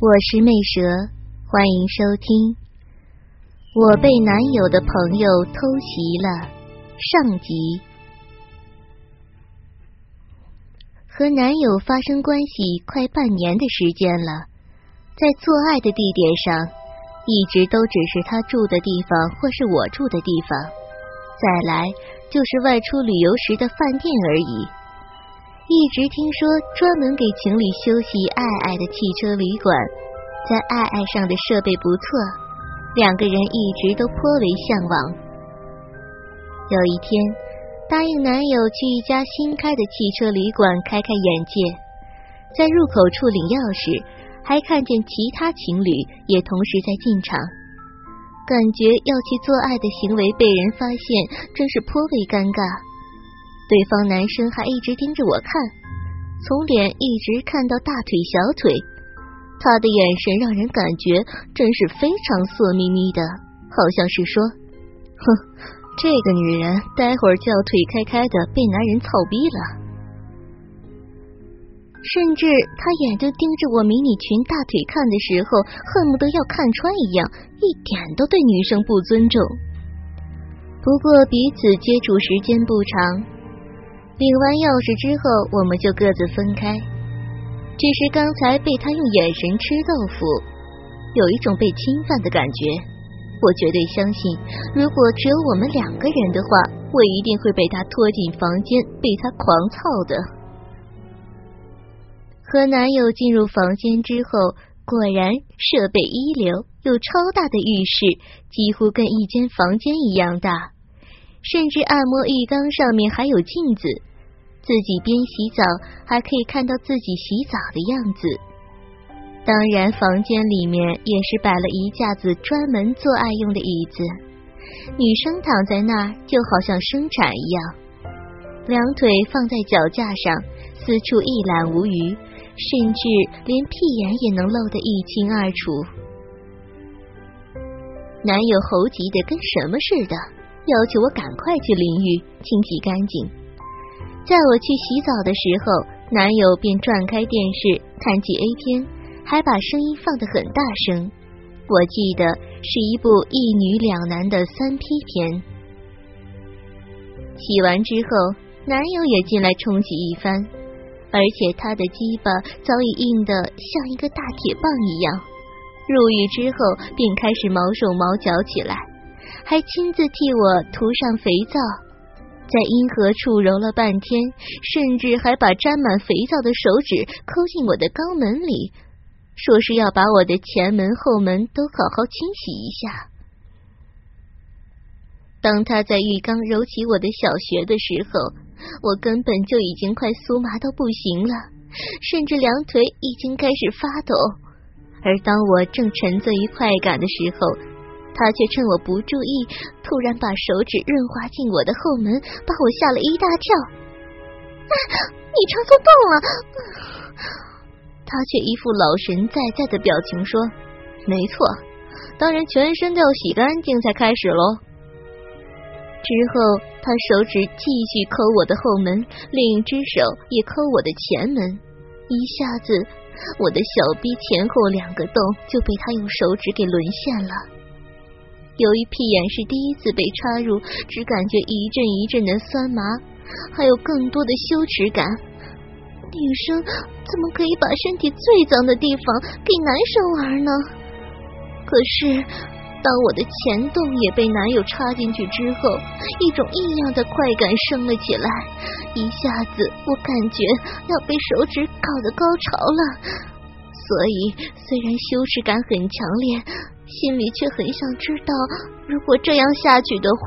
我是魅蛇，欢迎收听。我被男友的朋友偷袭了。上集。和男友发生关系快半年的时间了，在做爱的地点上，一直都只是他住的地方或是我住的地方，再来就是外出旅游时的饭店而已。一直听说专门给情侣休息爱爱的汽车旅馆，在爱爱上的设备不错，两个人一直都颇为向往。有一天，答应男友去一家新开的汽车旅馆开开眼界，在入口处领钥匙，还看见其他情侣也同时在进场，感觉要去做爱的行为被人发现，真是颇为尴尬。对方男生还一直盯着我看，从脸一直看到大腿、小腿，他的眼神让人感觉真是非常色眯眯的，好像是说：“哼，这个女人待会儿就要腿开开的被男人操逼了。”甚至他眼睛盯着我迷你裙大腿看的时候，恨不得要看穿一样，一点都对女生不尊重。不过彼此接触时间不长。领完钥匙之后，我们就各自分开。只是刚才被他用眼神吃豆腐，有一种被侵犯的感觉。我绝对相信，如果只有我们两个人的话，我一定会被他拖进房间，被他狂操的。和男友进入房间之后，果然设备一流，有超大的浴室，几乎跟一间房间一样大，甚至按摩浴缸上面还有镜子。自己边洗澡还可以看到自己洗澡的样子。当然，房间里面也是摆了一架子专门做爱用的椅子，女生躺在那儿就好像生产一样，两腿放在脚架上，四处一览无余，甚至连屁眼也能露得一清二楚。男友猴急的跟什么似的，要求我赶快去淋浴清洗干净。在我去洗澡的时候，男友便转开电视看起 A 片，还把声音放得很大声。我记得是一部一女两男的三 P 片。洗完之后，男友也进来冲洗一番，而且他的鸡巴早已硬得像一个大铁棒一样。入浴之后，便开始毛手毛脚起来，还亲自替我涂上肥皂。在阴核处揉了半天，甚至还把沾满肥皂的手指抠进我的肛门里，说是要把我的前门后门都好好清洗一下。当他在浴缸揉起我的小穴的时候，我根本就已经快酥麻到不行了，甚至两腿已经开始发抖。而当我正沉醉于快感的时候，他却趁我不注意，突然把手指润滑进我的后门，把我吓了一大跳。你插错洞了！他却一副老神在在的表情说：“没错，当然全身都要洗干净才开始喽。”之后，他手指继续抠我的后门，另一只手也抠我的前门，一下子，我的小臂前后两个洞就被他用手指给沦陷了。由于屁眼是第一次被插入，只感觉一阵一阵的酸麻，还有更多的羞耻感。女生怎么可以把身体最脏的地方给男生玩呢？可是，当我的前洞也被男友插进去之后，一种异样的快感升了起来，一下子我感觉要被手指搞得高潮了。所以，虽然羞耻感很强烈，心里却很想知道，如果这样下去的话，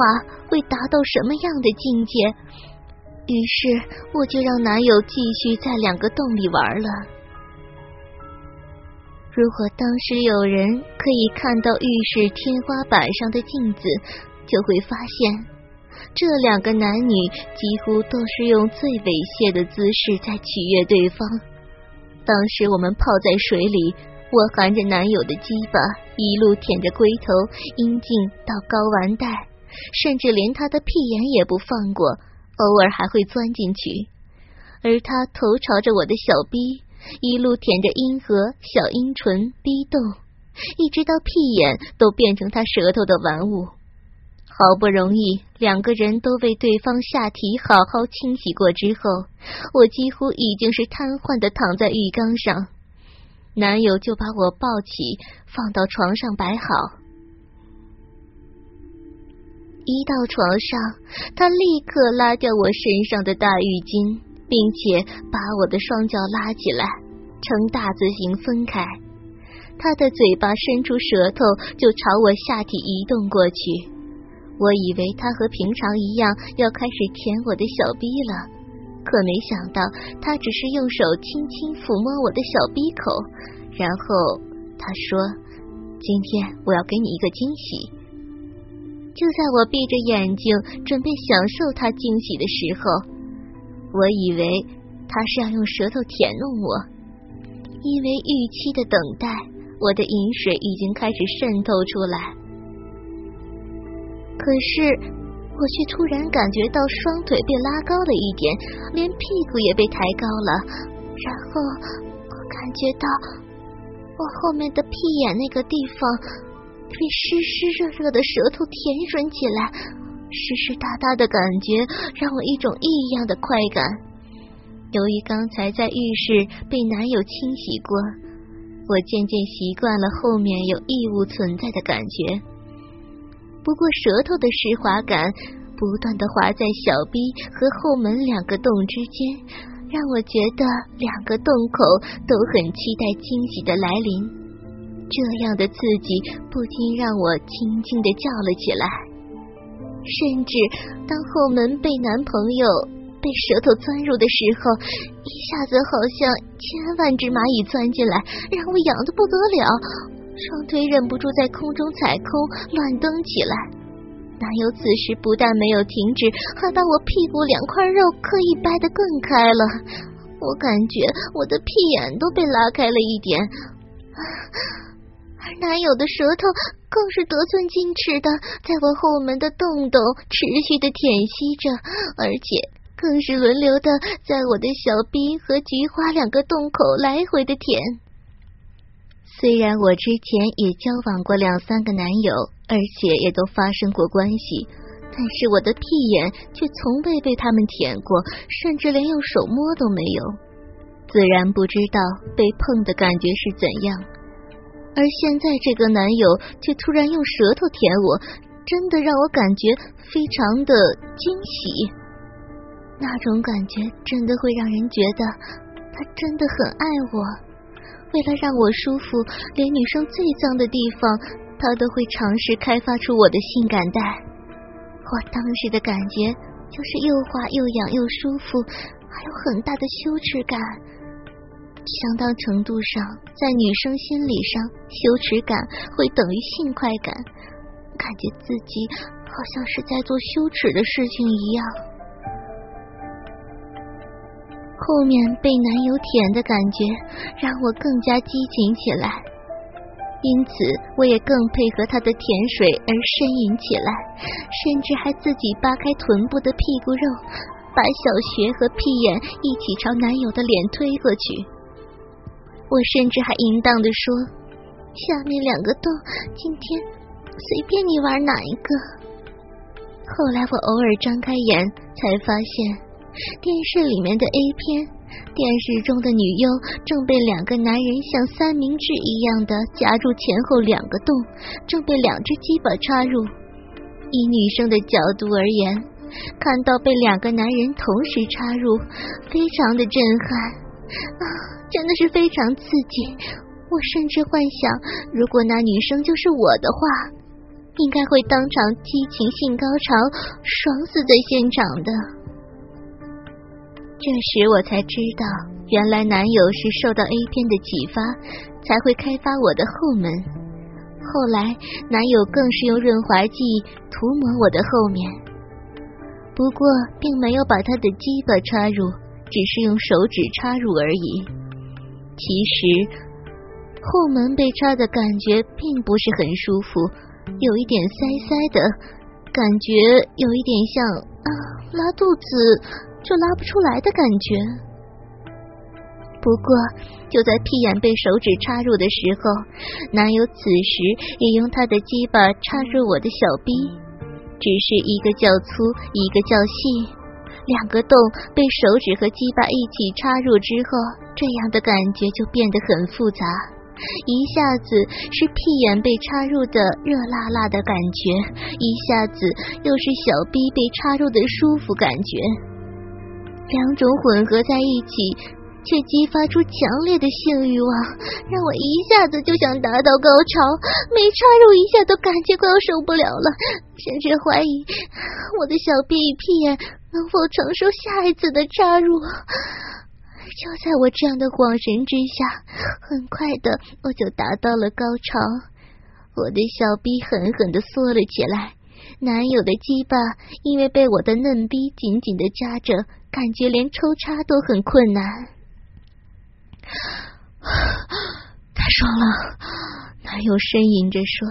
会达到什么样的境界。于是，我就让男友继续在两个洞里玩了。如果当时有人可以看到浴室天花板上的镜子，就会发现这两个男女几乎都是用最猥亵的姿势在取悦对方。当时我们泡在水里，我含着男友的鸡巴，一路舔着龟头、阴茎到睾丸带，甚至连他的屁眼也不放过，偶尔还会钻进去。而他头朝着我的小逼。一路舔着阴核、小阴唇、逼洞，一直到屁眼都变成他舌头的玩物。好不容易两个人都为对方下体好好清洗过之后，我几乎已经是瘫痪的躺在浴缸上，男友就把我抱起放到床上摆好。一到床上，他立刻拉掉我身上的大浴巾。并且把我的双脚拉起来，呈大字形分开。他的嘴巴伸出舌头，就朝我下体移动过去。我以为他和平常一样要开始舔我的小逼了，可没想到他只是用手轻轻抚摸我的小逼口，然后他说：“今天我要给你一个惊喜。”就在我闭着眼睛准备享受他惊喜的时候。我以为他是要用舌头舔弄我，因为预期的等待，我的饮水已经开始渗透出来。可是我却突然感觉到双腿被拉高了一点，连屁股也被抬高了。然后我感觉到我后面的屁眼那个地方被湿湿热热的舌头舔吮起来。湿湿哒哒的感觉让我一种异样的快感。由于刚才在浴室被男友清洗过，我渐渐习惯了后面有异物存在的感觉。不过舌头的湿滑感不断的滑在小臂和后门两个洞之间，让我觉得两个洞口都很期待惊喜的来临。这样的刺激不禁让我轻轻的叫了起来。甚至当后门被男朋友被舌头钻入的时候，一下子好像千万只蚂蚁钻进来，让我痒的不得了，双腿忍不住在空中踩空乱蹬起来。男友此时不但没有停止，还把我屁股两块肉刻意掰得更开了。我感觉我的屁眼都被拉开了一点。而男友的舌头更是得寸进尺的，在我后门的洞洞持续的舔吸着，而且更是轮流的在我的小臂和菊花两个洞口来回的舔。虽然我之前也交往过两三个男友，而且也都发生过关系，但是我的屁眼却从未被他们舔过，甚至连用手摸都没有，自然不知道被碰的感觉是怎样。而现在，这个男友却突然用舌头舔我，真的让我感觉非常的惊喜。那种感觉真的会让人觉得他真的很爱我。为了让我舒服，连女生最脏的地方，他都会尝试开发出我的性感带。我当时的感觉就是又滑又痒又舒服，还有很大的羞耻感。相当程度上，在女生心理上，羞耻感会等于性快感，感觉自己好像是在做羞耻的事情一样。后面被男友舔的感觉让我更加激情起来，因此我也更配合他的甜水而呻吟起来，甚至还自己扒开臀部的屁股肉，把小穴和屁眼一起朝男友的脸推过去。我甚至还淫荡的说：“下面两个洞，今天随便你玩哪一个。”后来我偶尔张开眼，才发现电视里面的 A 片，电视中的女优正被两个男人像三明治一样的夹住前后两个洞，正被两只鸡巴插入。以女生的角度而言，看到被两个男人同时插入，非常的震撼。啊，真的是非常刺激！我甚至幻想，如果那女生就是我的话，应该会当场激情性高潮，爽死在现场的。这时我才知道，原来男友是受到 A 片的启发，才会开发我的后门。后来男友更是用润滑剂涂抹我的后面，不过并没有把他的鸡巴插入，只是用手指插入而已。其实后门被插的感觉并不是很舒服，有一点塞塞的感觉，有一点像啊拉肚子就拉不出来的感觉。不过，就在屁眼被手指插入的时候，男友此时也用他的鸡巴插入我的小逼，只是一个较粗，一个较细，两个洞被手指和鸡巴一起插入之后，这样的感觉就变得很复杂。一下子是屁眼被插入的热辣辣的感觉，一下子又是小逼被插入的舒服感觉，两种混合在一起。却激发出强烈的性欲望，让我一下子就想达到高潮，每插入一下都感觉快要受不了了，甚至怀疑我的小屁眼能否承受下一次的插入。就在我这样的恍神之下，很快的我就达到了高潮，我的小臂狠狠的缩了起来，男友的鸡巴因为被我的嫩逼紧紧的夹着，感觉连抽插都很困难。太爽了！男友呻吟着说，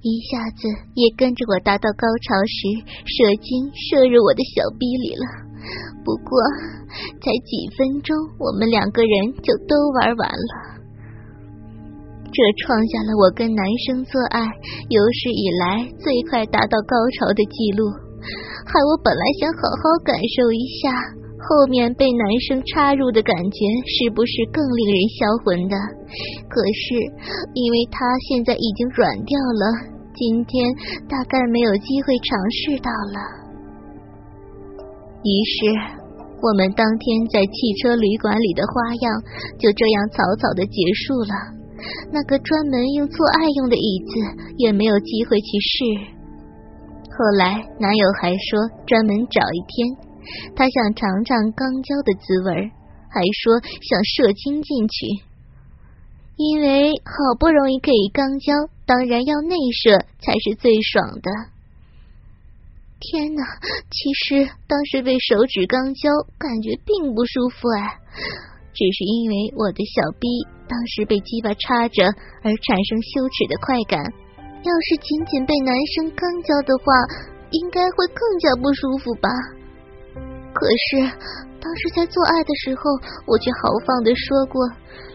一下子也跟着我达到高潮时，射精射入我的小逼里了。不过才几分钟，我们两个人就都玩完了。这创下了我跟男生做爱有史以来最快达到高潮的记录，害我本来想好好感受一下。后面被男生插入的感觉是不是更令人销魂的？可是因为他现在已经软掉了，今天大概没有机会尝试到了。于是我们当天在汽车旅馆里的花样就这样草草的结束了。那个专门用做爱用的椅子也没有机会去试。后来男友还说专门找一天。他想尝尝钢胶的滋味，还说想射精进去，因为好不容易可以钢胶，当然要内射才是最爽的。天哪！其实当时被手指钢胶，感觉并不舒服哎，只是因为我的小逼当时被鸡巴插着而产生羞耻的快感。要是仅仅被男生刚交的话，应该会更加不舒服吧。可是当时在做爱的时候，我却豪放的说过，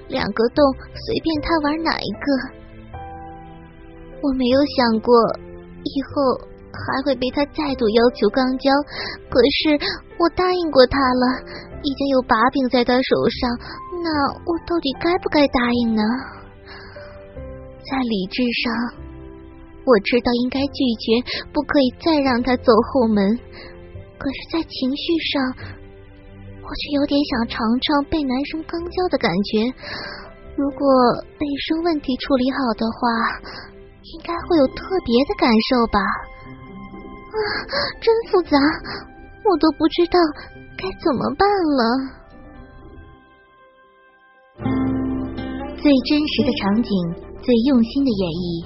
两个洞随便他玩哪一个。我没有想过以后还会被他再度要求肛交，可是我答应过他了，已经有把柄在他手上，那我到底该不该答应呢？在理智上，我知道应该拒绝，不可以再让他走后门。可是，在情绪上，我却有点想尝尝被男生刚交的感觉。如果卫生问题处理好的话，应该会有特别的感受吧？啊，真复杂，我都不知道该怎么办了。最真实的场景，最用心的演绎，